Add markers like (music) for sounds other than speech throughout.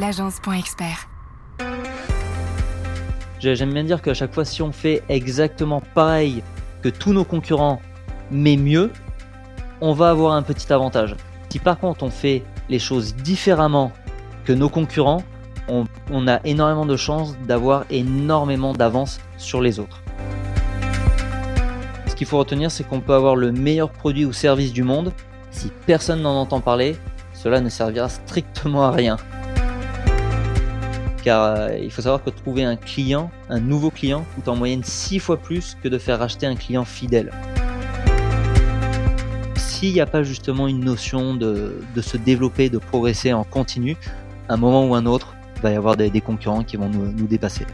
l'agence.expert. J'aime bien dire qu'à chaque fois, si on fait exactement pareil que tous nos concurrents, mais mieux, on va avoir un petit avantage. Si par contre on fait les choses différemment que nos concurrents, on, on a énormément de chances d'avoir énormément d'avance sur les autres. Ce qu'il faut retenir, c'est qu'on peut avoir le meilleur produit ou service du monde. Si personne n'en entend parler, cela ne servira strictement à rien. Car euh, il faut savoir que trouver un client, un nouveau client, coûte en moyenne 6 fois plus que de faire racheter un client fidèle. S'il n'y a pas justement une notion de, se développer, de progresser en continu, un moment ou un autre, il va y avoir des, concurrents qui vont nous, nous dépasser.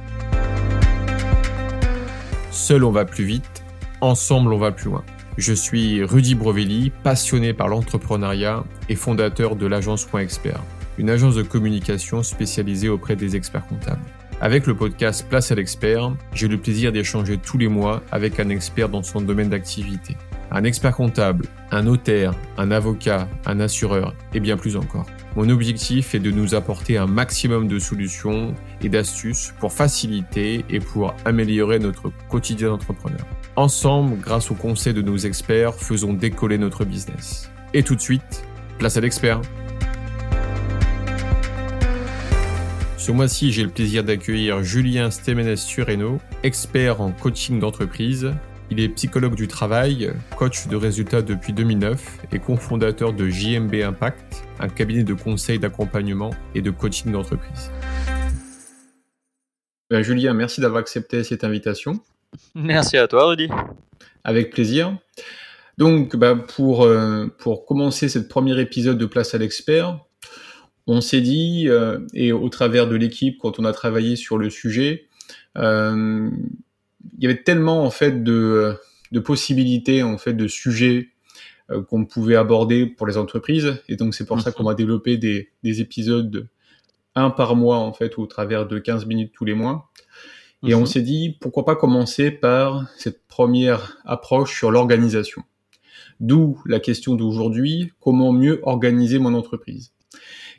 Seul on va plus vite, ensemble on va plus loin. Je suis Rudy Brovelli, passionné par l'entrepreneuriat et fondateur de l'agence Point Expert une agence de communication spécialisée auprès des experts comptables. Avec le podcast Place à l'expert, j'ai le plaisir d'échanger tous les mois avec un expert dans son domaine d'activité. Un expert comptable, un notaire, un avocat, un assureur et bien plus encore. Mon objectif est de nous apporter un maximum de solutions et d'astuces pour faciliter et pour améliorer notre quotidien d'entrepreneur. Ensemble, grâce aux conseils de nos experts, faisons décoller notre business. Et tout de suite, place à l'expert. Ce mois-ci, j'ai le plaisir d'accueillir Julien Stémenes-Sureno, expert en coaching d'entreprise. Il est psychologue du travail, coach de résultats depuis 2009 et cofondateur de JMB Impact, un cabinet de conseil d'accompagnement et de coaching d'entreprise. Ben, Julien, merci d'avoir accepté cette invitation. Merci à toi, Rudy. Avec plaisir. Donc, ben, pour, euh, pour commencer ce premier épisode de Place à l'expert, on s'est dit, euh, et au travers de l'équipe, quand on a travaillé sur le sujet, euh, il y avait tellement en fait de, de possibilités, en fait, de sujets euh, qu'on pouvait aborder pour les entreprises. Et donc c'est pour ça mhm. qu'on va développer des, des épisodes un par mois en fait, au travers de 15 minutes tous les mois. Et on mhm. s'est dit, pourquoi pas commencer par cette première approche sur l'organisation. D'où la question d'aujourd'hui, comment mieux organiser mon entreprise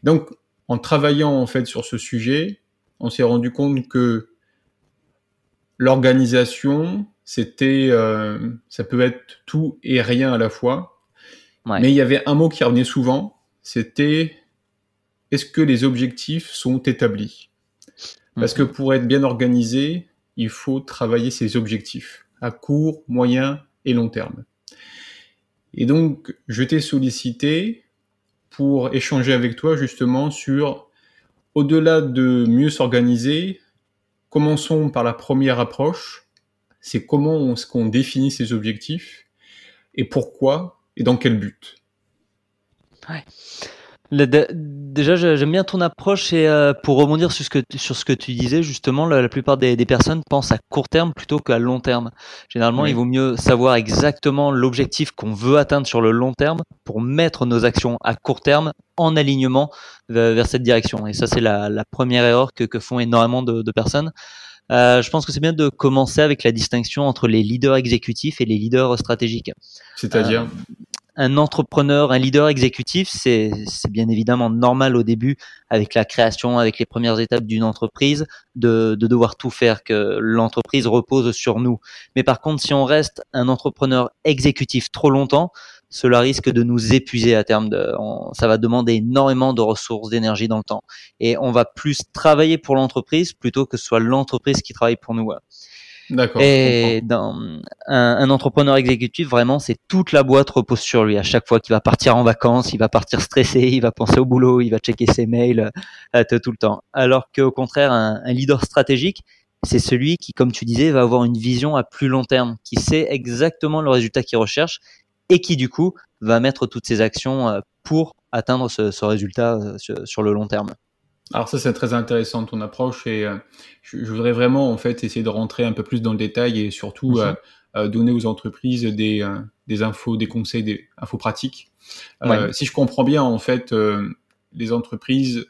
donc, en travaillant en fait sur ce sujet, on s'est rendu compte que l'organisation, c'était, euh, ça peut être tout et rien à la fois. Mais il y avait un mot qui revenait souvent, c'était est-ce que les objectifs sont établis? Parce que mhm. pour être bien organisé, il faut travailler ses objectifs à court, moyen et long terme. Et donc, je t'ai sollicité pour échanger avec toi justement sur, au-delà de mieux s'organiser, commençons par la première approche, c'est comment est-ce qu'on définit ses objectifs et pourquoi et dans quel but? Déjà, j'aime bien ton approche et euh, pour rebondir sur ce que, sur ce que tu disais, justement, la, plupart des, personnes pensent à court terme plutôt qu'à long terme. Généralement, il vaut mieux savoir exactement l'objectif qu'on veut atteindre sur le long terme pour mettre nos actions à court terme en alignement vers, cette direction. Et ça, c'est la, première erreur que, que font énormément de, personnes. Euh, je pense que c'est bien de commencer avec la distinction entre les leaders exécutifs et les leaders stratégiques. C'est-à-dire? Euh, un entrepreneur, un leader exécutif, c'est bien évidemment normal au début avec la création, avec les premières étapes d'une entreprise, de, de, devoir tout faire, que l'entreprise repose sur nous. Mais par contre, si on reste un entrepreneur exécutif trop longtemps, cela risque de nous épuiser à terme. De, ça va demander énormément de ressources, d'énergie dans le temps. Et on va plus travailler pour l'entreprise plutôt que ce soit l'entreprise qui travaille pour nous. D'accord. Et dans un, entrepreneur exécutif, vraiment, c'est toute la boîte repose sur lui. À chaque fois qu'il va partir en vacances, il va partir stressé, il va penser au boulot, il va checker ses mails euh, tout le temps. Alors qu'au contraire, un, un leader stratégique, c'est celui qui, comme tu disais, va avoir une vision à plus long terme, qui sait exactement le résultat qu'il recherche et qui, du coup, va mettre toutes ses actions euh, pour atteindre ce, ce résultat euh, sur le long terme. Alors ça c'est très intéressant ton approche et euh, je, voudrais vraiment en fait essayer de rentrer un peu plus dans le détail et surtout mhm. euh, euh, donner aux entreprises des, des infos, des conseils, des infos pratiques. Si je comprends bien en fait, les entreprises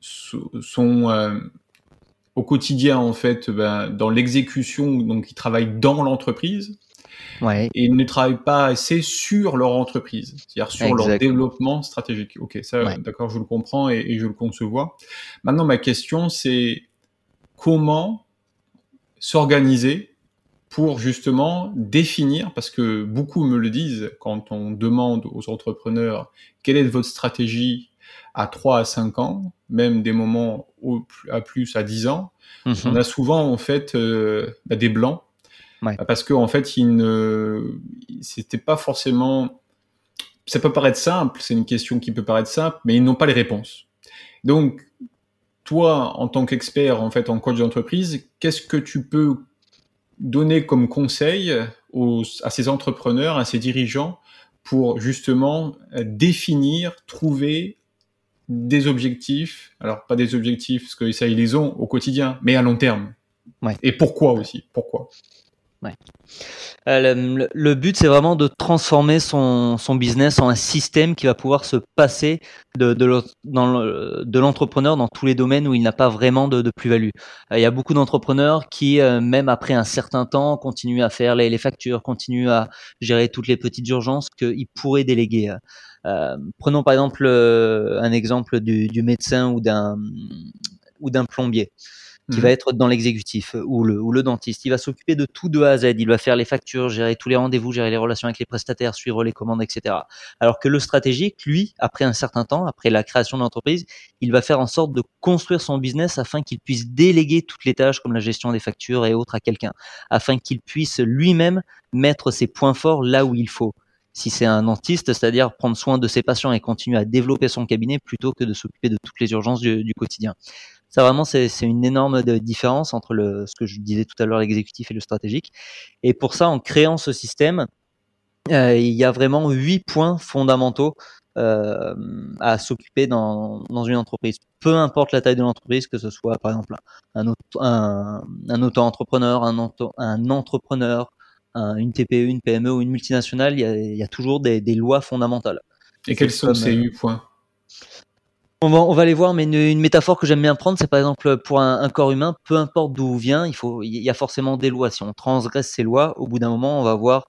sont au quotidien en fait ben, dans l'exécution, donc ils travaillent dans l'entreprise. Ouais. et ils ne travaillent pas assez sur leur entreprise, c'est-à-dire sur leur développement stratégique. Ok, ça, Ouais. d'accord, je le comprends et, et je le concevoir. Maintenant, ma question, c'est comment s'organiser pour justement définir, parce que beaucoup me le disent quand on demande aux entrepreneurs quelle est votre stratégie à 3 à 5 ans, même des moments au- à plus à 10 ans, Mhm. on a souvent en fait euh, bah, des blancs Ouais. parce qu'en en fait ils ne c'était pas forcément ça peut paraître simple c'est une question qui peut paraître simple mais ils n'ont pas les réponses donc toi en tant qu'expert en fait en coach d'entreprise qu'est-ce que tu peux donner comme conseil aux, à ces entrepreneurs à ces dirigeants pour justement définir trouver des objectifs, alors pas des objectifs parce que ça ils les ont au quotidien, mais à long terme? Ouais. Et pourquoi aussi? Pourquoi? Euh, le, but, c'est vraiment de transformer son, business en un système qui va pouvoir se passer de, l'entrepreneur dans tous les domaines où il n'a pas vraiment de, plus-value. Euh, Il y a beaucoup d'entrepreneurs qui, euh, même après un certain temps, continuent à faire les, factures, continuent à gérer toutes les petites urgences qu'ils pourraient déléguer. Prenons par exemple un exemple du, médecin ou d'un plombier qui Mhm. va être dans l'exécutif ou le, ou le dentiste. Il va s'occuper de tout de A à Z. Il va faire les factures, gérer tous les rendez-vous, gérer les relations avec les prestataires, suivre les commandes, etc. Alors que le stratégique, lui, après un certain temps, après la création de l'entreprise, il va faire en sorte de construire son business afin qu'il puisse déléguer toutes les tâches comme la gestion des factures et autres à quelqu'un, afin qu'il puisse lui-même mettre ses points forts là où il faut. Si c'est un dentiste, c'est-à-dire prendre soin de ses patients et continuer à développer son cabinet plutôt que de s'occuper de toutes les urgences du, du quotidien. Ça vraiment, c'est une énorme de- différence entre le, ce que je disais tout à l'heure, l'exécutif et le stratégique. Et pour ça, en créant ce système, euh, il y a vraiment huit points fondamentaux euh, à s'occuper dans, dans une entreprise. Peu importe la taille de l'entreprise, que ce soit par exemple un, auto, un, un auto-entrepreneur, un, auto, un entrepreneur, un- une TPE, une PME ou une multinationale, il y a, il y a toujours des, des lois fondamentales. Et quels sont comme, ces euh, huit points? On va, on va les voir, mais une, une métaphore que j'aime bien prendre, c'est par exemple pour un, un corps humain, peu importe d'où vient, il faut, il y a forcément des lois. Si on transgresse ces lois, au bout d'un moment, on va avoir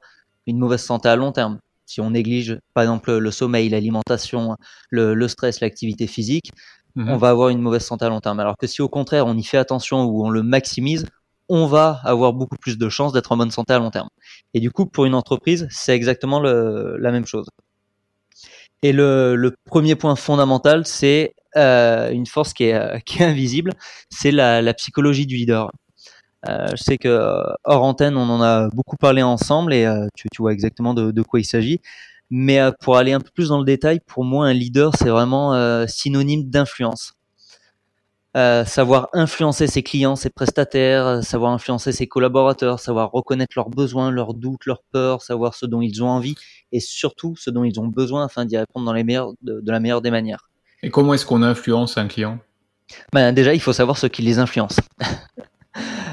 une mauvaise santé à long terme. Si on néglige, par exemple, le sommeil, l'alimentation, le, le stress, l'activité physique, Mhm. on va avoir une mauvaise santé à long terme. Alors que si au contraire, on y fait attention ou on le maximise, on va avoir beaucoup plus de chances d'être en bonne santé à long terme. Et du coup, pour une entreprise, c'est exactement le- la même chose. Et le, premier point fondamental, c'est euh, une force qui est, euh, (laughs) qui est invisible, c'est la, psychologie du leader. Euh, je sais que hors antenne, on en a beaucoup parlé ensemble et tu, tu vois exactement de, quoi il s'agit. Mais pour aller un peu plus dans le détail, pour moi, un leader, c'est vraiment synonyme d'influence. Euh, savoir influencer ses clients, ses prestataires, euh, savoir influencer ses collaborateurs, savoir reconnaître leurs besoins, leurs doutes, leurs peurs, savoir ce dont ils ont envie et surtout ce dont ils ont besoin afin d'y répondre dans les meilleures, de, de la meilleure des manières. Et comment est-ce qu'on influence un client? Ben, déjà, il faut savoir ce qui les influence. (laughs)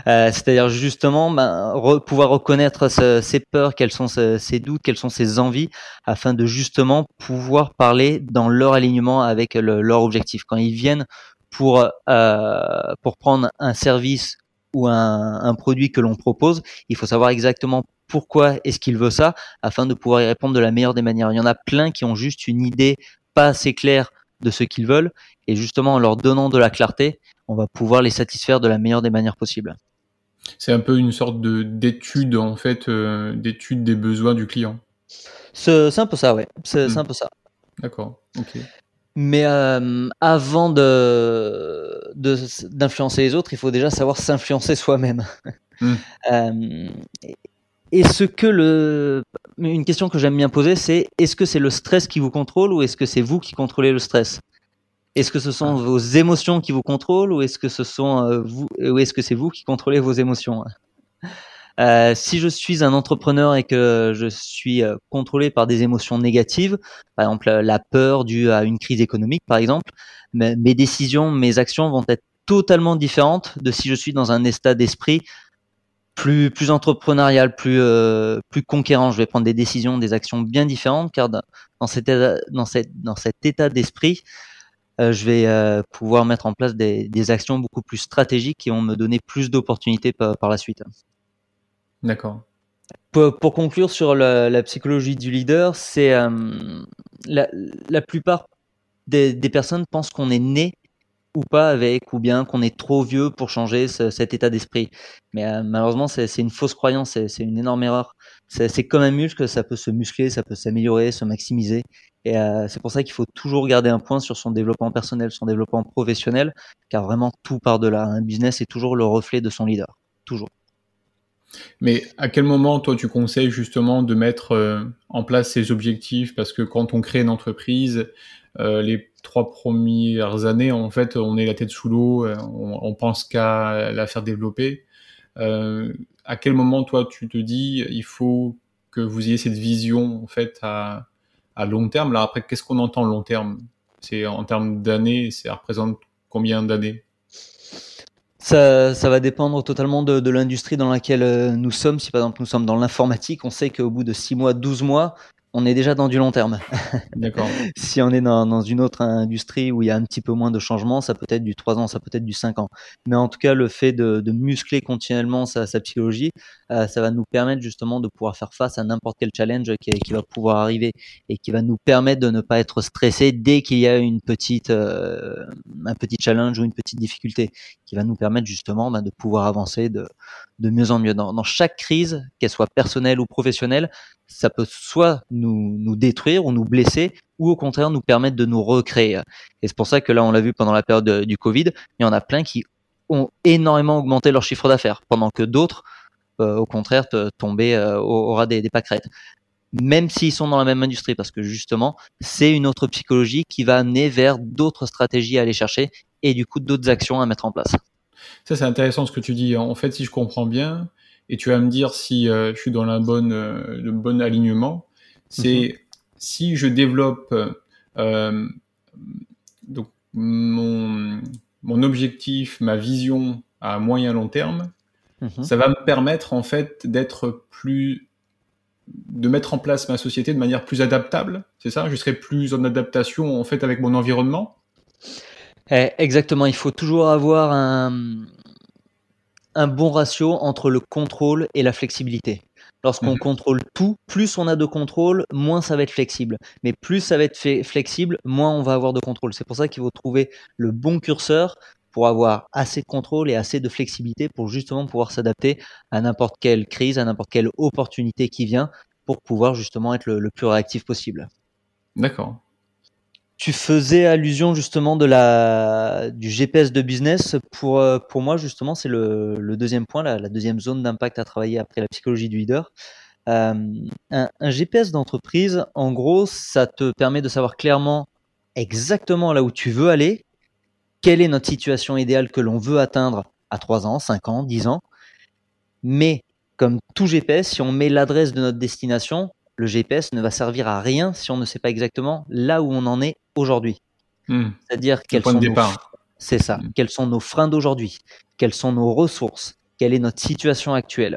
Euh, C'est-à-dire justement ben, re- pouvoir reconnaître ce- ses peurs, quels sont ses doutes, quelles sont ses envies, afin de justement pouvoir parler dans leur alignement avec le- leur objectif. Quand ils viennent pour euh, pour prendre un service ou un, un produit que l'on propose, il faut savoir exactement pourquoi est-ce qu'il veut ça, afin de pouvoir y répondre de la meilleure des manières. Il y en a plein qui ont juste une idée pas assez claire de ce qu'ils veulent, et justement en leur donnant de la clarté, on va pouvoir les satisfaire de la meilleure des manières possibles. C'est un peu une sorte de d'étude en fait, euh, d'étude des besoins du client. C'est un peu ça, ouais. C'est c'est Mm. un peu ça. D'accord. Ok. Mais euh, avant de de- d'influencer les autres, il faut déjà savoir s'influencer soi-même. Mm. (laughs) Euh, et ce que le une question que j'aime bien poser, c'est est-ce que c'est le stress qui vous contrôle ou est-ce que c'est vous qui contrôlez le stress? Est-ce que ce sont Ah. vos émotions qui vous contrôlent ou est-ce que ce sont euh, vous ou est-ce que c'est vous qui contrôlez vos émotions? Euh, si je suis un entrepreneur et que je suis euh, contrôlé par des émotions négatives, par exemple la- la peur due à une crise économique, par exemple, mes, décisions, mes actions vont être totalement différentes de si je suis dans un état d'esprit plus plus entrepreneurial, plus euh, plus conquérant. Je vais prendre des décisions, des actions bien différentes, car dans, cet état, d'esprit, euh, je vais euh, pouvoir mettre en place des, des actions beaucoup plus stratégiques qui vont me donner plus d'opportunités par la suite. D'accord. pour, conclure sur la, psychologie du leader, c'est la, la, plupart des, des personnes pensent qu'on est né ou pas avec, ou bien qu'on est trop vieux pour changer cet état d'esprit. Mais euh, malheureusement, c'est une fausse croyance, c'est une énorme erreur. C'est comme un muscle, ça peut se muscler, ça peut s'améliorer, se maximiser. Et euh, c'est pour ça qu'il faut toujours garder un point sur son développement personnel, son développement professionnel, car vraiment tout part de là. Un business est toujours le reflet de son leader, toujours. Mais à quel moment, toi, tu conseilles justement de mettre euh, en place ces objectifs? Parce que quand on crée une entreprise, euh, les trois premières années, en fait, on est la tête sous l'eau, euh, on, pense qu'à la faire développer. À quel moment, toi, tu te dis, il faut que vous ayez cette vision, en fait, à, à long terme? Là, après, qu'est-ce qu'on entend long terme? C'est en termes d'années, ça représente combien d'années? Ça, ça, va dépendre totalement de, de l'industrie dans laquelle nous sommes. Si par exemple nous sommes dans l'informatique, on sait qu'au bout de 6 mois, 12 mois, on est déjà dans du long terme. (laughs) D'accord. si on est dans, dans, une autre industrie où il y a un petit peu moins de changements, ça peut être du 3 ans, ça peut être du 5 ans. Mais en tout cas, le fait de, de muscler continuellement sa, sa psychologie, euh, ça va nous permettre justement de pouvoir faire face à n'importe quel challenge qui, qui, va pouvoir arriver et qui va nous permettre de ne pas être stressé dès qu'il y a une petite, euh, un petit challenge ou une petite difficulté, qui va nous permettre justement bah, de pouvoir avancer de, de mieux en mieux. Dans, chaque crise, qu'elle soit personnelle ou professionnelle, ça peut soit nous, nous détruire ou nous blesser, ou au contraire nous permettre de nous recréer. Et c'est pour ça que là, on l'a vu pendant la période du Covid, il y en a plein qui ont énormément augmenté leur chiffre d'affaires, pendant que d'autres, euh, au contraire, tombaient euh, au, ras des, des pâquerettes. Même s'ils sont dans la même industrie, parce que justement, c'est une autre psychologie qui va amener vers d'autres stratégies à aller chercher et du coup d'autres actions à mettre en place. Ça, c'est intéressant ce que tu dis. En fait, si je comprends bien, et tu vas me dire si euh, je suis dans la bonne, euh, le bon alignement. C'est mhm. si je développe euh, donc mon, mon objectif, ma vision à moyen long terme, mhm. ça va me permettre en fait d'être plus de mettre en place ma société de manière plus adaptable, c'est ça? Je serai plus en adaptation en fait avec mon environnement? Eh, Exactement, il faut toujours avoir un, un bon ratio entre le contrôle et la flexibilité. Lorsqu'on mhm. contrôle tout, plus on a de contrôle, moins ça va être flexible. Mais plus ça va être flexible, moins on va avoir de contrôle. C'est pour ça qu'il faut trouver le bon curseur pour avoir assez de contrôle et assez de flexibilité pour justement pouvoir s'adapter à n'importe quelle crise, à n'importe quelle opportunité qui vient pour pouvoir justement être le plus réactif possible. D'accord. Tu faisais allusion justement de la, du GPS de business. Pour, euh, pour moi, justement, c'est le, deuxième point, la, la deuxième zone d'impact à travailler après la psychologie du leader. Euh, un, un, GPS d'entreprise, en gros, ça te permet de savoir clairement exactement là où tu veux aller, quelle est notre situation idéale que l'on veut atteindre à 3 ans, 5 ans, 10 ans. Mais comme tout GPS, si on met l'adresse de notre destination, le GPS ne va servir à rien si on ne sait pas exactement là où on en est aujourd'hui. Hmm. C'est-à-dire quels sont nos... C'est ça. Hmm. Quels sont nos freins d'aujourd'hui? Quelles sont nos ressources? Quelle est notre situation actuelle?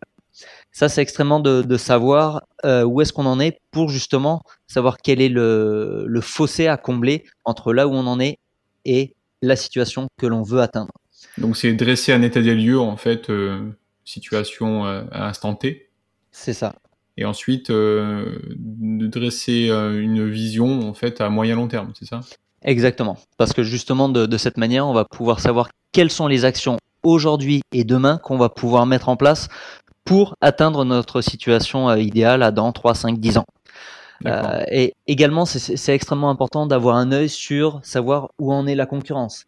Ça, c'est extrêmement de, savoir euh, où est-ce qu'on en est pour justement savoir quel est le, fossé à combler entre là où on en est et la situation que l'on veut atteindre. Donc, c'est dresser un état des lieux, en fait, euh, situation euh, à instant T. C'est ça et ensuite euh, de dresser euh, une vision en fait à moyen long terme, c'est ça? Exactement, parce que justement de, de, cette manière, on va pouvoir savoir quelles sont les actions aujourd'hui et demain qu'on va pouvoir mettre en place pour atteindre notre situation euh, idéale à dans 3, 5, 10 ans. Euh, et également, c'est extrêmement important d'avoir un œil sur savoir où en est la concurrence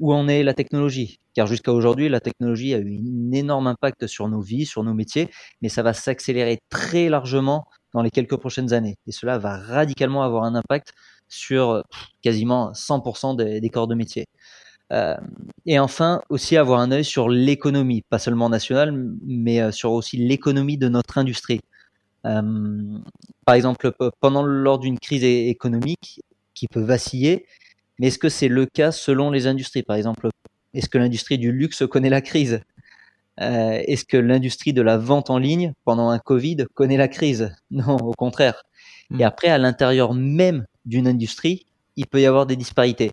où en est la technologie. Car jusqu'à aujourd'hui, la technologie a eu un énorme impact sur nos vies, sur nos métiers, mais ça va s'accélérer très largement dans les quelques prochaines années. Et cela va radicalement avoir un impact sur quasiment 100% des, corps de métier. Euh, et enfin, aussi avoir un œil sur l'économie, pas seulement nationale, mais euh, sur aussi l'économie de notre industrie. Euh, par exemple, pendant lors d'une crise économique qui peut vaciller, mais est-ce que c'est le cas selon les industries Par exemple, est-ce que l'industrie du luxe connaît la crise? Euh, Est-ce que l'industrie de la vente en ligne pendant un Covid connaît la crise? (laughs) Non, au contraire. Et hmm. après, à l'intérieur même d'une industrie, il peut y avoir des disparités.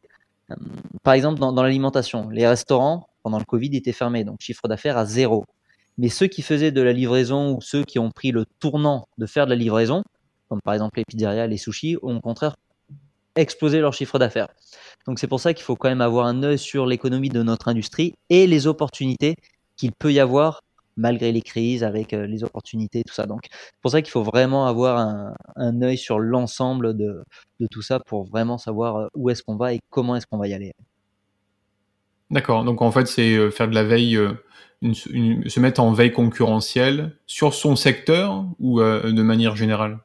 Par exemple, dans, dans l'alimentation, les restaurants, pendant le Covid, étaient fermés, donc chiffre d'affaires à zéro. Mais ceux qui faisaient de la livraison ou ceux qui ont pris le tournant de faire de la livraison, comme par exemple les pizzerias, les sushis, ont au contraire explosé leur chiffre d'affaires. Donc c'est pour ça qu'il faut quand même avoir un œil sur l'économie de notre industrie et les opportunités qu'il peut y avoir malgré les crises, avec euh, les opportunités, tout ça. Donc c'est pour ça qu'il faut vraiment avoir un, un œil sur l'ensemble de, tout ça pour vraiment savoir euh, où est-ce qu'on va et comment est-ce qu'on va y aller. D'accord, donc en fait c'est euh, faire de la veille, se mettre en veille concurrentielle sur son secteur ou de manière générale?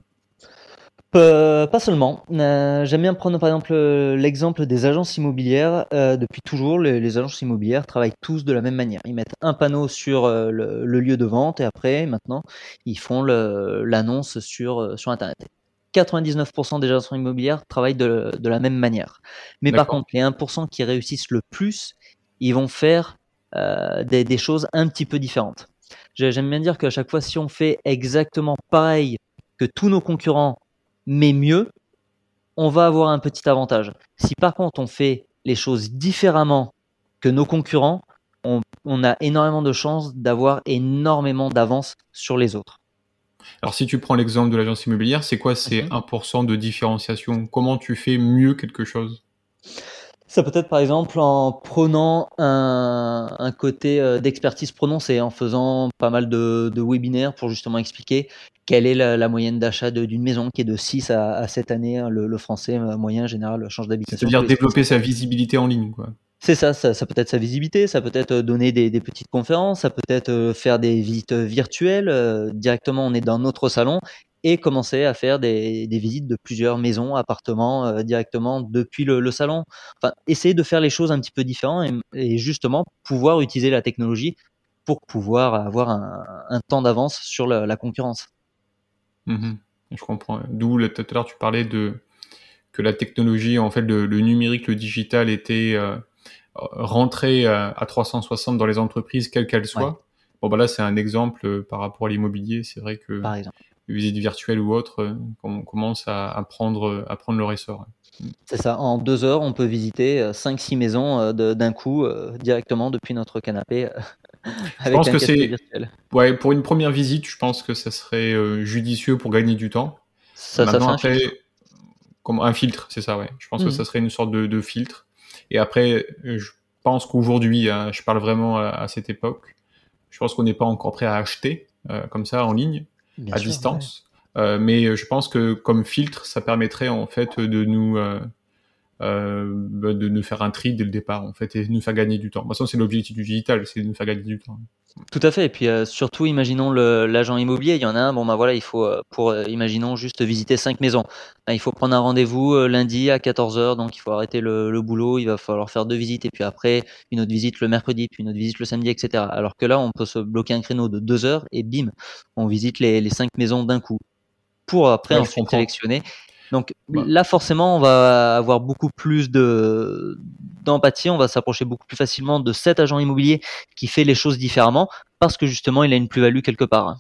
Euh, pas seulement. Euh, j'aime bien prendre par exemple euh, l'exemple des agences immobilières. depuis toujours, les, agences immobilières travaillent tous de la même manière. Ils mettent un panneau sur le, lieu de vente et après, maintenant, ils font l'annonce sur, sur Internet. 99% des agences immobilières travaillent de, la même manière. Mais par contre, les 1% qui réussissent le plus, ils vont faire des, des choses un petit peu différentes. J'aime bien dire qu'à chaque fois, si on fait exactement pareil que tous nos concurrents mais mieux, on va avoir un petit avantage. Si par contre on fait les choses différemment que nos concurrents, on, a énormément de chances d'avoir énormément d'avance sur les autres. Alors si tu prends l'exemple de l'agence immobilière, c'est quoi? Ces 1% mhm. de différenciation Comment tu fais mieux quelque chose? Ça peut être par exemple en prenant un, côté euh, d'expertise prononcée, en faisant pas mal de, webinaires pour justement expliquer quelle est la, moyenne d'achat d'une maison qui est de 6 à, 7 années. Hein, le, français euh, moyen général change d'habitation. C'est-à-dire développer sa visibilité en ligne. quoi. C'est ça, ça, peut être sa visibilité, ça peut être donner des, petites conférences, ça peut être euh, faire des visites virtuelles. directement, on est dans notre salon et commencer à faire des, des visites de plusieurs maisons, appartements euh, directement depuis le, le, salon. Enfin, essayer de faire les choses un petit peu différentes et, et justement pouvoir utiliser la technologie pour pouvoir avoir un, un temps d'avance sur la, la concurrence. Mmh je comprends. D'où tout à l'heure tu parlais de que la technologie, en fait, le, le numérique, le digital était euh, rentré à, à, 360 dans les entreprises, quelles qu'elles soient. Bon, bah là, c'est un exemple euh, par rapport à l'immobilier. C'est vrai que Par exemple visites virtuelles ou autres, euh, on commence à, prendre, à prendre le essor. C'est ça, en deux heures, on peut visiter 5-6 euh, maisons euh, d'un coup directement depuis notre canapé. je pense que c'est. Ouais, pour une première visite, je pense que ça serait judicieux pour gagner du temps. Ça, Maintenant, ça après, un filtre. Comme un filtre, c'est ça, ouais. Je pense que mmh. ça serait une sorte de, filtre. Et après, je pense qu'aujourd'hui, hein, je parle vraiment à, cette époque, je pense qu'on n'est pas encore prêt à acheter comme ça en ligne à distance. Euh, mais euh, je pense que comme filtre, ça permettrait en fait de nous euh, bah, de nous faire un tri dès le départ en fait et de nous faire gagner du temps. De toute façon, c'est l'objectif du digital, c'est de nous faire gagner du temps. Tout à fait. Et puis surtout, imaginons l'agent immobilier. Il y en a un. Bon, ben voilà, il faut pour imaginons juste visiter cinq maisons. Ben, il faut prendre un rendez-vous lundi à 14 h Donc il faut arrêter le, le, boulot. Il va falloir faire deux visites et puis après une autre visite le mercredi, puis une autre visite le samedi, etc. Alors que là, on peut se bloquer un créneau de deux heures et bim, on visite les, les cinq maisons d'un coup pour après ensuite sélectionner. Donc là, forcément, on va avoir beaucoup plus de d'empathie, on va s'approcher beaucoup plus facilement de cet agent immobilier qui fait les choses différemment parce que justement, il a une plus-value quelque part.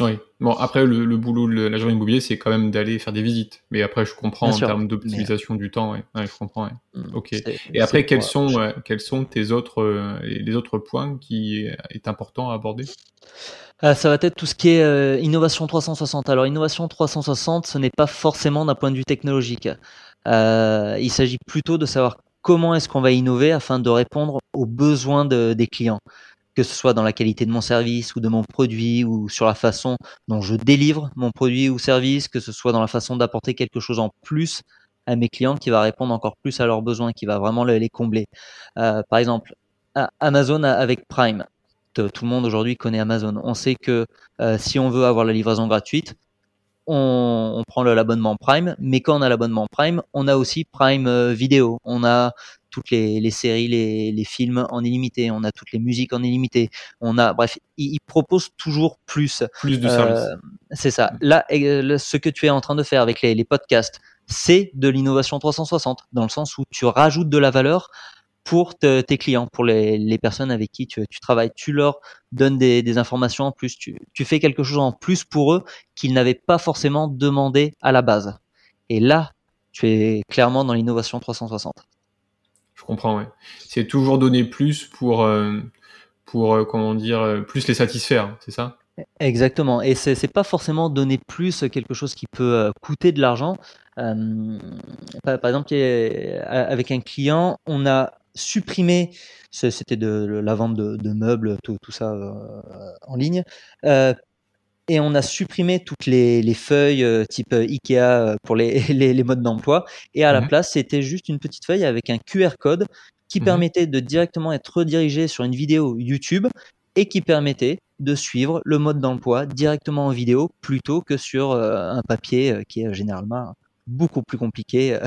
Oui. Bon, après, le, boulot de l'agent immobilier, c'est quand même d'aller faire des visites. Mais après, je comprends en termes d'optimisation du temps. Ouais. je comprends. Mmh, ok. Et après, quels sont, quels sont tes autres, euh, les autres points qui est important à aborder? Ah, ça va être tout ce qui est euh, innovation 360. Alors, innovation 360, ce n'est pas forcément d'un point de vue technologique. Euh, il s'agit plutôt de savoir comment est-ce qu'on va innover afin de répondre aux besoins des clients, que ce soit dans la qualité de mon service ou de mon produit ou sur la façon dont je délivre mon produit ou service, que ce soit dans la façon d'apporter quelque chose en plus à mes clients qui va répondre encore plus à leurs besoins, qui va vraiment les combler. Euh, par exemple, Amazon avec Prime tout le monde aujourd'hui connaît Amazon. On sait que euh, si on veut avoir la livraison gratuite, on, prend l'abonnement Prime, mais quand on a l'abonnement Prime, on a aussi Prime euh, Vidéo. On a toutes les, séries, les, films en illimité, on a toutes les musiques en illimité, on a, bref, ils, proposent toujours plus. Plus de services. Euh, c'est ça. Là, ce que tu es en train de faire avec les, les podcasts, c'est de l'innovation 360, dans le sens où tu rajoutes de la valeur pour tes clients, pour les, personnes avec qui tu, travailles. Tu leur donnes des, informations en plus, tu, fais quelque chose en plus pour eux qu'ils n'avaient pas forcément demandé à la base. Et là, tu es clairement dans l'innovation 360. Comprends, ouais. C'est toujours donner plus pour, euh, pour, comment dire, plus les satisfaire, c'est ça? Exactement. Et c'est pas forcément donner plus quelque chose qui peut coûter de l'argent. par, exemple, avec un client, on a supprimé, c'était de, la vente de, meubles, tout, tout ça en ligne, et on a supprimé toutes les, les feuilles type Ikea pour les, (laughs) les, les modes d'emploi. Et à la place, c'était juste une petite feuille avec un QR code qui mmh permettait de directement être redirigé sur une vidéo YouTube et qui permettait de suivre le mode d'emploi directement en vidéo plutôt que sur euh, un papier euh, qui est généralement beaucoup plus compliqué. Euh,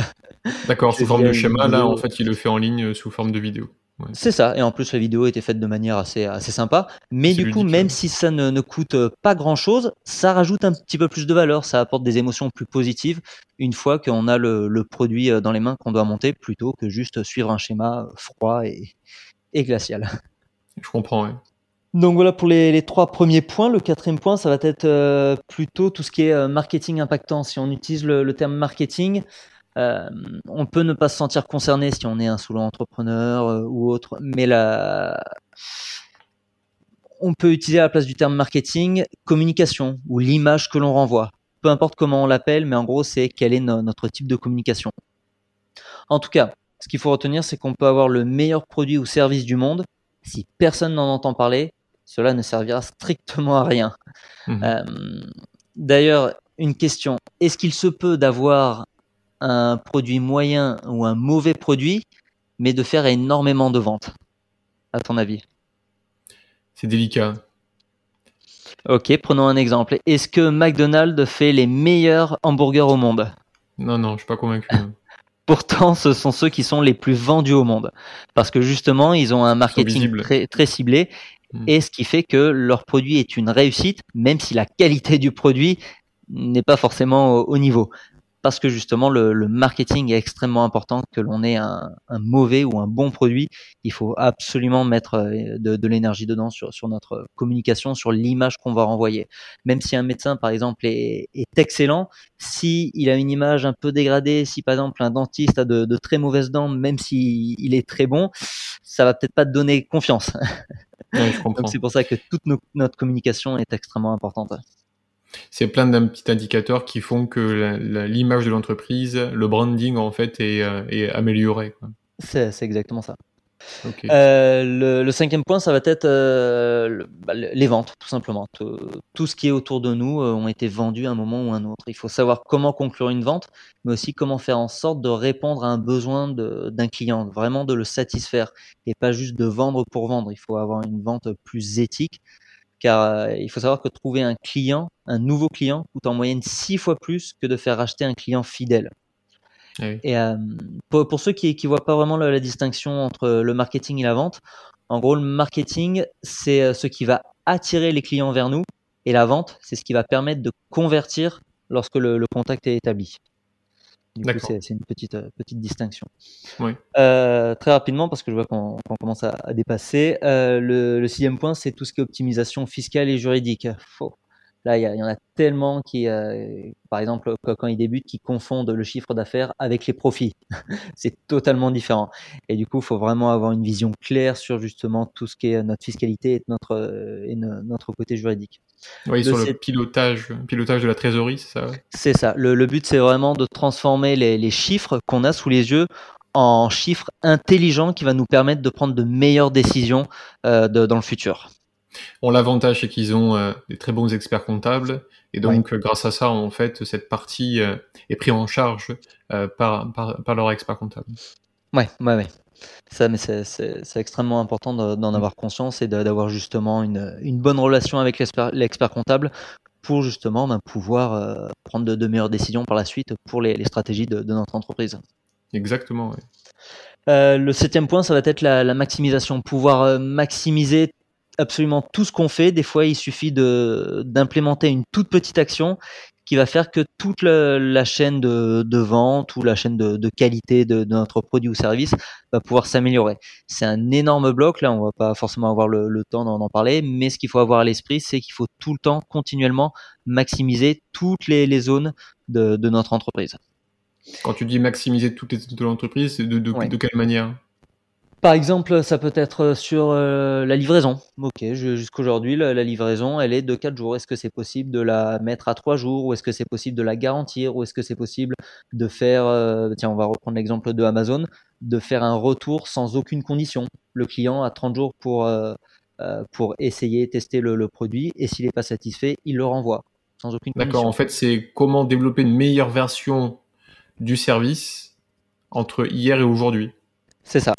D'accord, (laughs) sous forme de schéma, là, en fait, il le fait en ligne sous forme de vidéo. C'est ça, et en plus la vidéo était faite de manière assez, assez sympa, mais du coup, même si ça ne, ne coûte pas grand-chose, ça rajoute un petit peu plus de valeur, ça apporte des émotions plus positives une fois qu'on a le, le, produit dans les mains qu'on doit monter, plutôt que juste suivre un schéma froid et, et glacial. (laughs) Je comprends, oui. Donc voilà pour les, trois premiers points. Le quatrième point, ça va être euh, plutôt tout ce qui est euh, marketing impactant. Si on utilise le, terme marketing, euh, on peut ne pas se sentir concerné si on est un solo entrepreneur ou autre, mais là, on peut utiliser à la place du terme marketing communication ou l'image que l'on renvoie. Peu importe comment on l'appelle, mais en gros, c'est quel est notre type de communication. En tout cas, ce qu'il faut retenir, c'est qu'on peut avoir le meilleur produit ou service du monde. Si personne n'en entend parler, cela ne servira strictement à rien. Mhm. Euh, d'ailleurs, une question, est-ce qu'il se peut d'avoir un produit moyen ou un mauvais produit, mais de faire énormément de ventes, à ton avis? C'est délicat. Ok, prenons un exemple. Est-ce que McDonald's fait les meilleurs hamburgers au monde? Non, non, je suis pas convaincu. (laughs) Pourtant, ce sont ceux qui sont les plus vendus au monde. Parce que justement, ils ont un marketing très, très ciblé Mm. et ce qui fait que leur produit est une réussite, même si la qualité du produit n'est pas forcément au, niveau. Parce que justement, le, marketing est extrêmement important, que l'on ait un, mauvais ou un bon produit, il faut absolument mettre euh, de, l'énergie dedans sur, sur, notre communication, sur l'image qu'on va renvoyer. Même si un médecin, par exemple, est, est excellent, si il a une image un peu dégradée, si par exemple un dentiste a de, de très mauvaises dents, même s'il il est très bon, ça va peut-être pas te donner confiance. (laughs) Donc c'est pour ça que toute notre communication est extrêmement importante. C'est plein d'un petits indicateurs qui font que l'image de l'entreprise, le branding en fait est, euh, est amélioré. C'est exactement ça. Euh, le, cinquième point, ça va être euh, bah, les ventes, tout simplement. Tout, ce qui est autour de nous euh, ont été vendus à un moment ou un autre. Il faut savoir comment conclure une vente, mais aussi comment faire en sorte de répondre à un besoin d'un client, vraiment de le satisfaire et pas juste de vendre pour vendre. Il faut avoir une vente plus éthique, car il faut savoir que trouver un client, un nouveau client, coûte en moyenne six fois plus que de faire acheter un client fidèle. Et euh, pour, pour, ceux qui ne voient pas vraiment la, distinction entre le marketing et la vente, en gros, le marketing, c'est euh, ce qui va attirer les clients vers nous, et la vente, c'est ce qui va permettre de convertir lorsque le, le contact est établi. Du coup, c'est une petite, euh, petite distinction. Oui. Euh, très rapidement, parce que je vois qu'on commence à, à dépasser, euh, le, le, sixième point, c'est tout ce qui est optimisation fiscale et juridique. Faux. Là, il y, en a tellement qui, euh, par exemple, quand ils débutent, qui confondent le chiffre d'affaires avec les profits. (laughs) c'est totalement différent. Et du coup, il faut vraiment avoir une vision claire sur justement tout ce qui est notre fiscalité et notre, euh, et notre côté juridique. Oui, sur le pilotage, pilotage de la trésorerie, c'est ça C'est ça. Le, le but, c'est vraiment de transformer les, les chiffres qu'on a sous les yeux en chiffres intelligents qui va nous permettre de prendre de meilleures décisions euh, de, dans le futur. Bon, l'avantage, c'est qu'ils ont euh, des très bons experts comptables. Et donc, euh, grâce à ça, en fait, cette partie euh, est prise en charge par, par, par, leur expert comptable. Ouais, ouais, ouais. Ça, mais c'est extrêmement important d'en avoir conscience et d'avoir justement une, une, bonne relation avec l'expert comptable pour justement ben, pouvoir prendre de, meilleures décisions par la suite pour les, les stratégies de, de, notre entreprise. Exactement, oui. le septième point, ça va être la, la maximisation, pouvoir maximiser absolument tout ce qu'on fait. Des fois, il suffit de d'implémenter une toute petite action qui va faire que toute la, chaîne de, de, vente ou la chaîne de, de qualité de, de, notre produit ou service va pouvoir s'améliorer. C'est un énorme bloc, là on va pas forcément avoir le, le temps d'en parler, mais ce qu'il faut avoir à l'esprit, c'est qu'il faut tout le temps, continuellement, maximiser toutes les, les zones de, notre entreprise. Quand tu dis maximiser toutes les zones de l'entreprise, de, de, de quelle manière? Par exemple, ça peut être sur euh, la livraison. Ok, jusqu'aujourd'hui, la, livraison, elle est de 4 jours. Est-ce que c'est possible de la mettre à 3 jours Ou est-ce que c'est possible de la garantir Ou est-ce que c'est possible de faire, euh, tiens, on va reprendre l'exemple de Amazon, de faire un retour sans aucune condition Le client a 30 jours pour, euh, pour essayer, tester le, le produit, et s'il n'est pas satisfait, il le renvoie sans aucune condition. D'accord, en fait, c'est comment développer une meilleure version du service entre hier et aujourd'hui. C'est ça.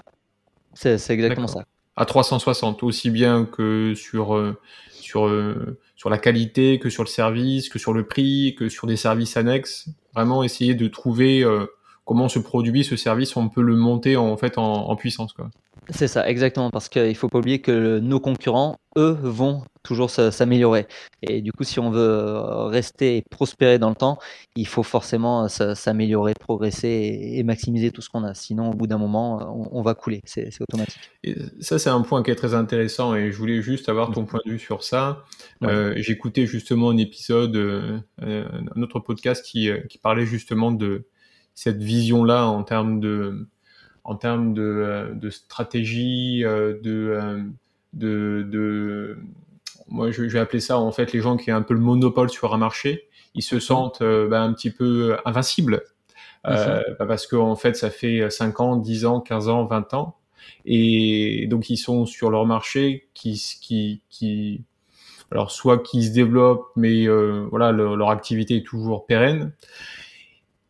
C'est exactement ça. À 360, aussi bien que sur, euh, sur, euh, sur la qualité, que sur le service, que sur le prix, que sur des services annexes. Vraiment essayer de trouver euh, comment ce produit, ce service, on peut le monter en, fait en, en puissance. Quoi. C'est ça, exactement, parce qu'il ne faut pas oublier que nos concurrents, eux, vont toujours s'améliorer. Et du coup, si on veut rester et prospérer dans le temps, il faut forcément s'améliorer, progresser et, maximiser tout ce qu'on a. Sinon, au bout d'un moment, on, va couler, c'est automatique. Et ça, c'est un point qui est très intéressant et je voulais juste avoir ton point de vue sur ça. Euh, J'écoutais justement un épisode, euh, un autre podcast qui, qui parlait justement de cette vision-là en termes de en termes de, euh, de stratégie, euh, euh, de, de, moi je, vais appeler ça en fait les gens qui ont un peu le monopole sur un marché, ils se sentent bah, un petit peu invincibles. Euh, bah, parce que en fait ça fait 5 ans, 10 ans, 15 ans, 20 ans. Et donc ils sont sur leur marché qui qui qui alors soit qui se développent mais euh, voilà leur activité est toujours pérenne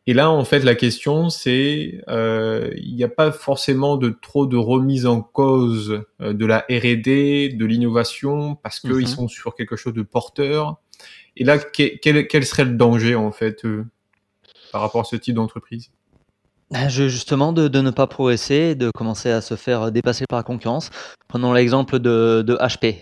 et là, en fait, la question, c'est, euh, il n'y a pas forcément de trop de remise en cause euh, de la R&D, de l'innovation, parce qu'ils mhm. sont sur quelque chose de porteur. Et là, quel, quel serait le danger, en fait, euh, par rapport à ce type d'entreprise? Ben, Justement, de, de, ne pas progresser, de commencer à se faire dépasser par la concurrence. Prenons l'exemple de, de HP,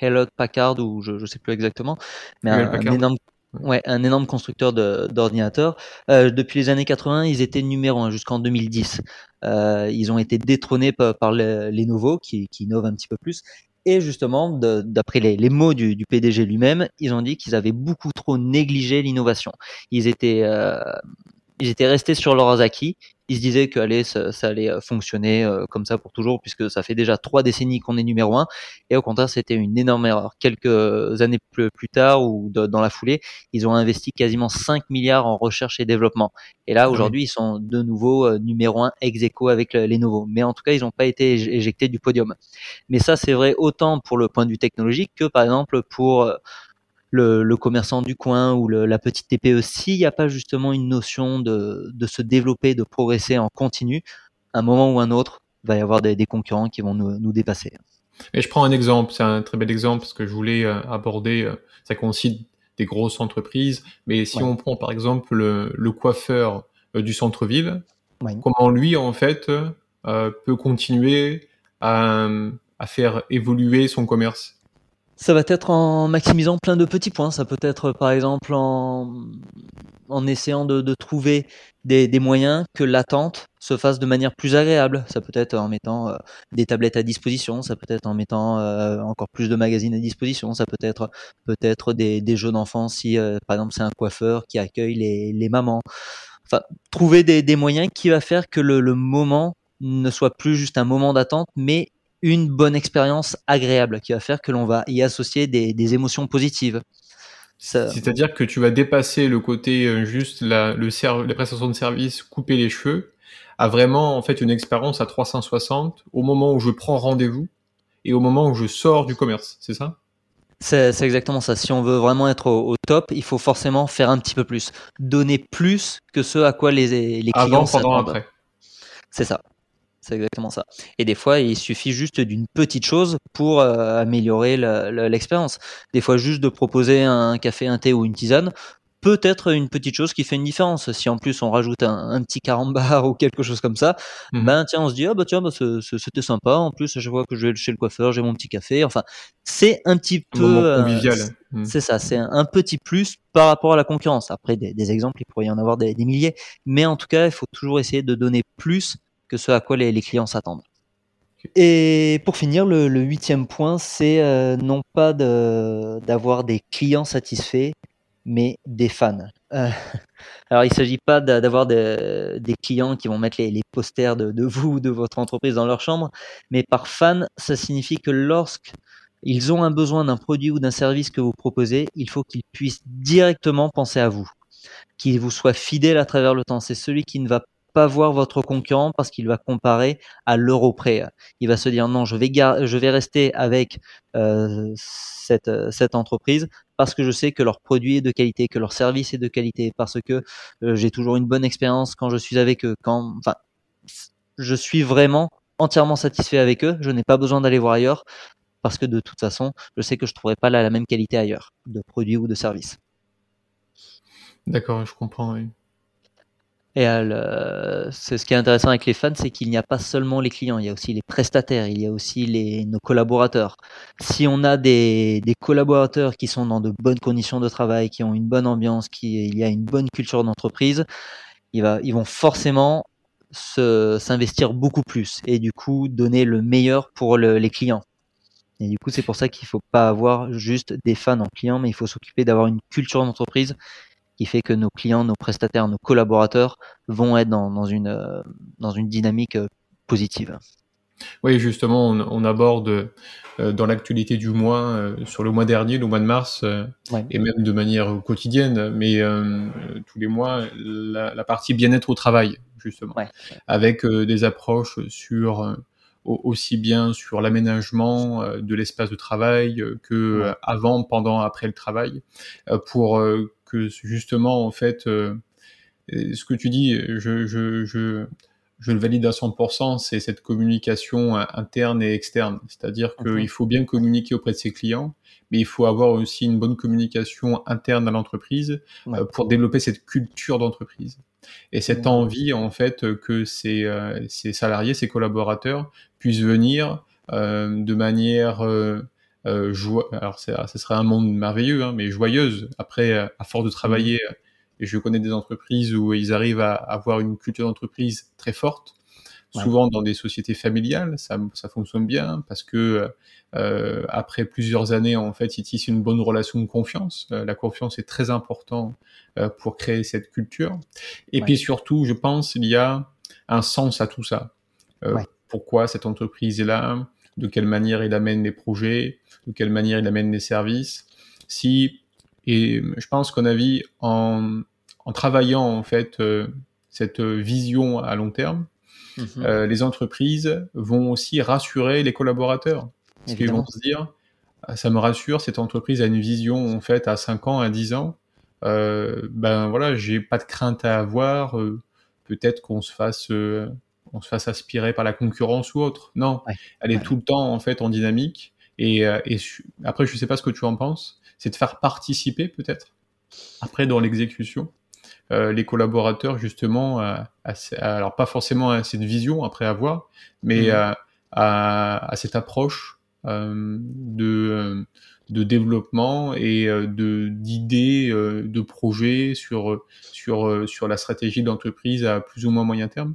Hello Packard, ou je ne sais plus exactement, mais un, un, énorme Ouais, un énorme constructeur d'ordinateurs. Euh, depuis les années 80, ils étaient numéro un jusqu'en 2010. Euh, ils ont été détrônés par, les, nouveaux qui, innovent un petit peu plus. Et justement, d'après les, mots du, du PDG lui-même, ils ont dit qu'ils avaient beaucoup trop négligé l'innovation. Ils étaient, euh, ils étaient restés sur leurs acquis. Ils se disaient que allez, ça, ça, allait euh, fonctionner euh, comme ça pour toujours, puisque ça fait déjà trois décennies qu'on est numéro un. Et au contraire, c'était une énorme erreur. Quelques années plus, plus tard ou dans la foulée, ils ont investi quasiment 5 milliards en recherche et développement. Et là, aujourd'hui, ils sont de nouveau euh, numéro un ex aequo avec les nouveaux. Mais en tout cas, ils n'ont pas été éjectés du podium. Mais ça, c'est vrai autant pour le point de vue technologique que par exemple pour le, commerçant du coin ou la petite TPE, s'il n'y a pas justement une notion de, se développer, de progresser en continu, un moment ou un autre, il va y avoir des, concurrents qui vont nous, dépasser. Et je prends un exemple, c'est un très bel exemple parce que je voulais euh, aborder, euh, ça concerne des grosses entreprises, mais si on prend par exemple le, coiffeur euh, du centre-ville, comment lui en fait peut continuer à faire évoluer son commerce? Ça va être en maximisant plein de petits points. Ça peut être par exemple en, en essayant de, de trouver des, des, moyens que l'attente se fasse de manière plus agréable. Ça peut être en mettant euh, des tablettes à disposition, ça peut être en mettant euh, encore plus de magazines à disposition, ça peut être peut-être des, des jeux d'enfants si euh, par exemple c'est un coiffeur qui accueille les, les mamans. Enfin, trouver des, des moyens qui va faire que le, le moment ne soit plus juste un moment d'attente, mais une bonne expérience agréable qui va faire que l'on va y associer des, émotions positives. C'est-à-dire que tu vas dépasser le côté euh, juste la, le la prestation de service, couper les cheveux, à vraiment en fait une expérience à 360 au moment où je prends rendez-vous et au moment où je sors du commerce, c'est ça? C'est exactement ça. Si on veut vraiment être au, top, il faut forcément faire un petit peu plus, donner plus que ce à quoi les, les clients s'attendent. C'est ça. C'est exactement ça. Et des fois, il suffit juste d'une petite chose pour euh, améliorer l'expérience. Des fois, juste de proposer un café, un thé ou une tisane peut être une petite chose qui fait une différence. Si en plus on rajoute un, petit carambar (laughs) ou quelque chose comme ça, mhm. ben tiens, on se dit ah bah tiens, bah, c'était sympa. En plus, je vois que je vais chez le coiffeur, j'ai mon petit café. Enfin, c'est un petit peu convivial. Euh, mhm. C'est ça, c'est un, petit plus par rapport à la concurrence. Après, des, exemples, il pourrait y en avoir des, des milliers, mais en tout cas, il faut toujours essayer de donner plus que ce à quoi les, clients s'attendent. Et pour finir, le, huitième point, c'est euh, non pas d'avoir des clients satisfaits, mais des fans. Euh, (laughs) alors, il ne s'agit pas d'avoir des, clients qui vont mettre les, posters de, vous ou de votre entreprise dans leur chambre, mais par fan, ça signifie que lorsqu'ils ont un besoin d'un produit ou d'un service que vous proposez, il faut qu'ils puissent directement penser à vous, qu'ils vous soient fidèles à travers le temps. C'est celui qui ne va pas voir votre concurrent parce qu'il va comparer à l'euro près. Il va se dire non, je vais, je vais rester avec euh, cette, cette entreprise parce que je sais que leur produit est de qualité, que leur service est de qualité, parce que euh, j'ai toujours une bonne expérience quand je suis avec eux. Quand, enfin, je suis vraiment entièrement satisfait avec eux. Je n'ai pas besoin d'aller voir ailleurs parce que de toute façon, je sais que je trouverai pas la, même qualité ailleurs de produit ou de service. D'accord, je comprends. Et euh, c'est ce qui est intéressant avec les fans, c'est qu'il n'y a pas seulement les clients, il y a aussi les prestataires, il y a aussi les, nos collaborateurs. Si on a des, des, collaborateurs qui sont dans de bonnes conditions de travail, qui ont une bonne ambiance, qui il y a une bonne culture d'entreprise, ils, ils vont forcément s'investir beaucoup plus et du coup donner le meilleur pour le, les clients. Et du coup, c'est pour ça qu'il faut pas avoir juste des fans en clients, mais il faut s'occuper d'avoir une culture d'entreprise qui fait que nos clients, nos prestataires, nos collaborateurs vont être dans, dans une, euh, dans une dynamique euh, positive. Oui, justement, on, on aborde euh, dans l'actualité du mois, sur le mois dernier, le mois de mars, et même de manière quotidienne, mais tous les mois, la, la partie bien-être au travail, justement, avec des approches sur aussi bien sur l'aménagement de l'espace de travail que avant, pendant, après le travail, pour que justement, en fait, euh, ce que tu dis, je, je, je, je le valide à 100%, c'est cette communication interne et externe. C'est-à-dire qu'il faut bien communiquer auprès de ses clients, mais il faut avoir aussi une bonne communication interne à l'entreprise euh, pour développer cette culture d'entreprise. Et cette envie, en fait, que ces, euh, ces, salariés, ces collaborateurs puissent venir de manière euh, alors ça serait un monde merveilleux, hein, mais joyeuse. Après, euh, à force de travailler, euh, et je connais des entreprises où ils arrivent à avoir une culture d'entreprise très forte, souvent dans des sociétés familiales, ça, ça fonctionne bien parce que euh, après plusieurs années, en fait, ils tissent une bonne relation de confiance. la confiance est très importante pour créer cette culture. Et puis surtout, je pense, il y a un sens à tout ça. Pourquoi cette entreprise est là? De quelle manière il amène les projets de quelle manière il amène les services. Si et je pense qu'on a vu en, en travaillant en fait euh, cette vision à long terme, mhm. euh, les entreprises vont aussi rassurer les collaborateurs. Parce qu'ils vont se dire, ah, ça me rassure, cette entreprise a une vision en fait à 5 ans, à 10 ans. Euh, ben voilà, j'ai pas de crainte à avoir. Peut-être qu'on se fasse on se fasse aspirer par la concurrence ou autre. Non, elle est tout le temps en fait en dynamique. Et, euh, et après, je sais pas ce que tu en penses, c'est de faire participer peut-être, après dans l'exécution, euh, les collaborateurs justement, à, alors pas forcément à cette vision après avoir, mais mmh. à, à, cette approche euh, de, de développement et de d'idées, de projets sur sur sur la stratégie d'entreprise à plus ou moins moyen terme.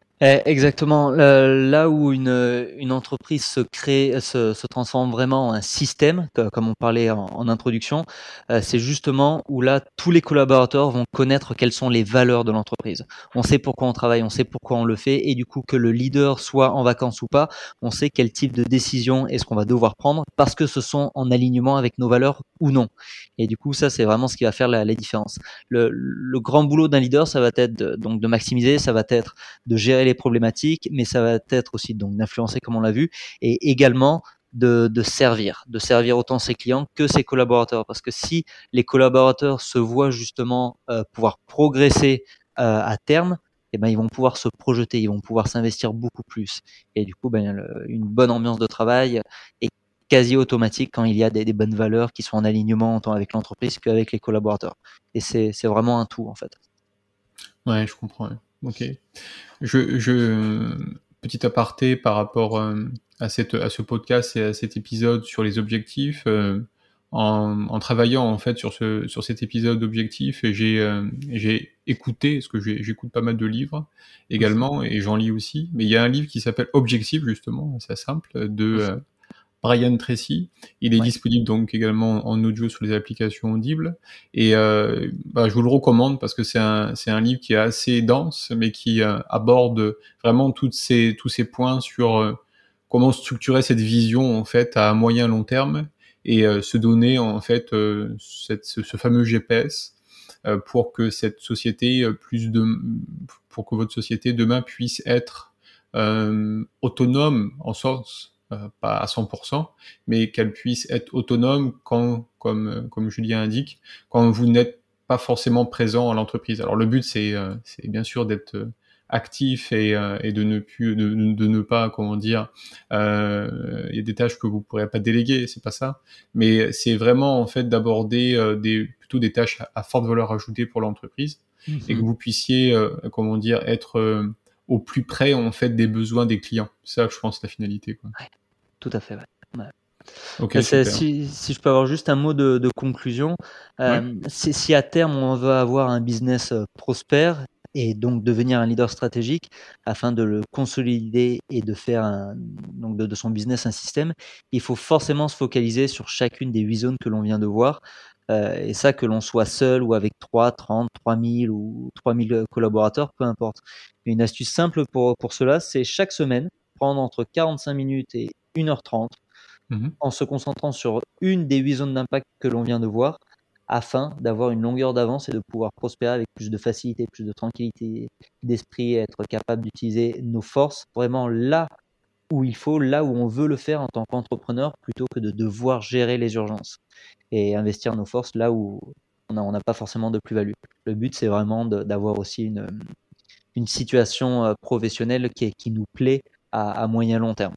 Eh, exactement. Là où une, une entreprise se crée, se, se transforme vraiment en un système, comme on parlait en, introduction, euh, c'est justement où là tous les collaborateurs vont connaître quelles sont les valeurs de l'entreprise. On sait pourquoi on travaille, on sait pourquoi on le fait, et du coup que le leader soit en vacances ou pas, on sait quel type de décision est-ce qu'on va devoir prendre parce que ce sont en alignement avec nos valeurs ou non. Et du coup, ça c'est vraiment ce qui va faire la, la différence. Le, le grand boulot d'un leader, ça va être de, donc de maximiser, ça va être de gérer les problématiques, mais ça va être aussi donc d'influencer comme on l'a vu, et également de, servir, de servir autant ses clients que ses collaborateurs. Parce que si les collaborateurs se voient justement euh, pouvoir progresser euh, à terme, eh ben, ils vont pouvoir se projeter, ils vont pouvoir s'investir beaucoup plus. Et du coup, ben, une bonne ambiance de travail est quasi automatique quand il y a des, des bonnes valeurs qui sont en alignement tant avec l'entreprise qu'avec les collaborateurs. Et c'est vraiment un tout, en fait. Ouais, je comprends. Ok. Je, je, petit aparté par rapport euh, à, cette, à ce podcast et à cet épisode sur les objectifs. Euh, en, en, travaillant en fait sur, ce, sur cet épisode d'objectifs, j'ai euh, j'ai écouté, parce que j'écoute pas mal de livres également, et j'en lis aussi. Mais il y a un livre qui s'appelle Objectif justement, c'est simple, de Brian Tracy. Il est disponible donc également en audio sur les applications audibles. Et euh, bah, je vous le recommande parce que c'est un, c'est un livre qui est assez dense, mais qui euh, aborde vraiment toutes ces, tous ces points sur euh, comment structurer cette vision en fait à moyen long terme et se donner en fait cette, ce, ce, fameux GPS pour que cette société plus de pour que votre société demain puisse être autonome en sens euh, pas à 100%, mais qu'elle puisse être autonome quand, comme, euh, comme Julien indique, quand vous n'êtes pas forcément présent à l'entreprise. Alors le but, c'est euh, bien sûr d'être actif et, et, de ne plus de, de, ne pas comment dire euh, il y a des tâches que vous pourrez pas déléguer c'est pas ça mais c'est vraiment en fait d'aborder des plutôt des tâches à, forte valeur ajoutée pour l'entreprise et que mhm. vous puissiez comment dire être au plus près en fait des besoins des clients c'est ça je pense la finalité quoi tout à fait. Ouais. si, si, je peux avoir juste un mot de, de conclusion, euh, si à terme on veut avoir un business euh, prospère et donc devenir un leader stratégique afin de le consolider et de faire un, donc de, de, son business un système, il faut forcément se focaliser sur chacune des huit zones que l'on vient de voir. Euh, et ça, que l'on soit seul ou avec 3, 30, 3000 ou 3000 collaborateurs, peu importe. Une astuce simple pour, pour cela, c'est chaque semaine prendre entre 45 minutes et 1h30 mhm. en se concentrant sur une des huit zones d'impact que l'on vient de voir afin d'avoir une longueur d'avance et de pouvoir prospérer avec plus de facilité, plus de tranquillité d'esprit, être capable d'utiliser nos forces vraiment là où il faut, là où on veut le faire en tant qu'entrepreneur, plutôt que de devoir gérer les urgences et investir nos forces là où on n'a pas forcément de plus-value. Le but, c'est vraiment d'avoir aussi une, une situation euh, professionnelle qui, qui nous plaît à, à moyen long terme.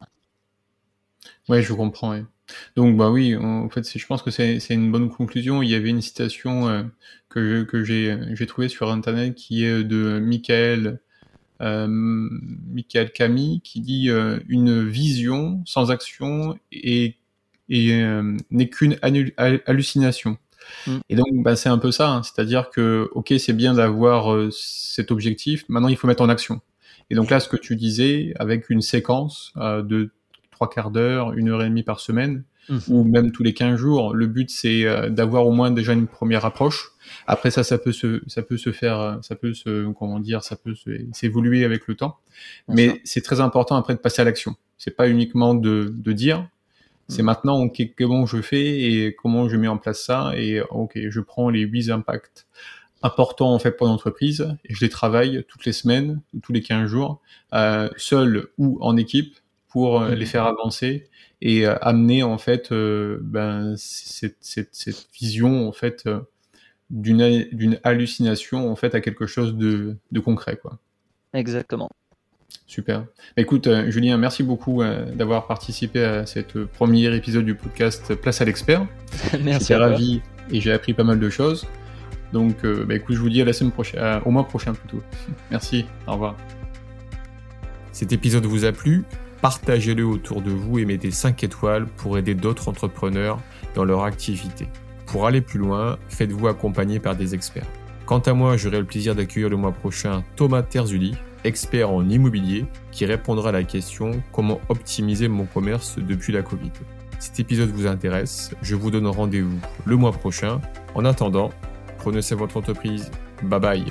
Ouais, je comprends. Donc bah oui, en fait, je pense que c'est une bonne conclusion. Il y avait une citation euh, que que j'ai j'ai trouvée sur internet qui est de Michael euh, Michael Camille qui dit euh, une vision sans action et et euh, n'est qu'une hallucination. Mm. Et donc bah, c'est un peu ça, hein. c'est-à-dire que ok c'est bien d'avoir cet objectif, maintenant il faut mettre en action. Et donc là ce que tu disais avec une séquence de trois quarts d'heure, une heure et demie par semaine, mmh. ou même tous les 15 jours. Le but, c'est euh, d'avoir au moins déjà une première approche. Après ça, ça peut se, ça peut se faire, euh, ça peut se, comment dire, ça peut s'évoluer avec le temps. Mais c'est très important après de passer à l'action. C'est pas uniquement de, de dire, c'est mmh. maintenant ok, comment je fais et comment je mets en place ça et ok, je prends les huit impacts importants en fait pour l'entreprise et je les travaille toutes les semaines, tous les 15 jours, euh, seul ou en équipe pour euh, les faire avancer et euh, amener en fait euh, ben, cette, cette, cette, vision en fait d'une d'une hallucination en fait à quelque chose de, de concret quoi. Exactement. Super. Bah, écoute, Julien, merci beaucoup d'avoir participé à cet premier épisode du podcast Place à l'expert. (laughs) merci. J'étais ravi et j'ai appris pas mal de choses. Donc, bah, écoute, je vous dis à la semaine prochaine, au mois prochain plutôt. (laughs) merci. Au revoir. Cet épisode vous a plu? Partagez-le autour de vous et mettez 5 étoiles pour aider d'autres entrepreneurs dans leur activité. Pour aller plus loin, faites-vous accompagner par des experts. Quant à moi, j'aurai le plaisir d'accueillir le mois prochain Thomas Terzuli, expert en immobilier, qui répondra à la question comment optimiser mon commerce depuis la Covid? Si cet épisode vous intéresse, je vous donne rendez-vous le mois prochain. En attendant, prenez soin votre entreprise. Bye bye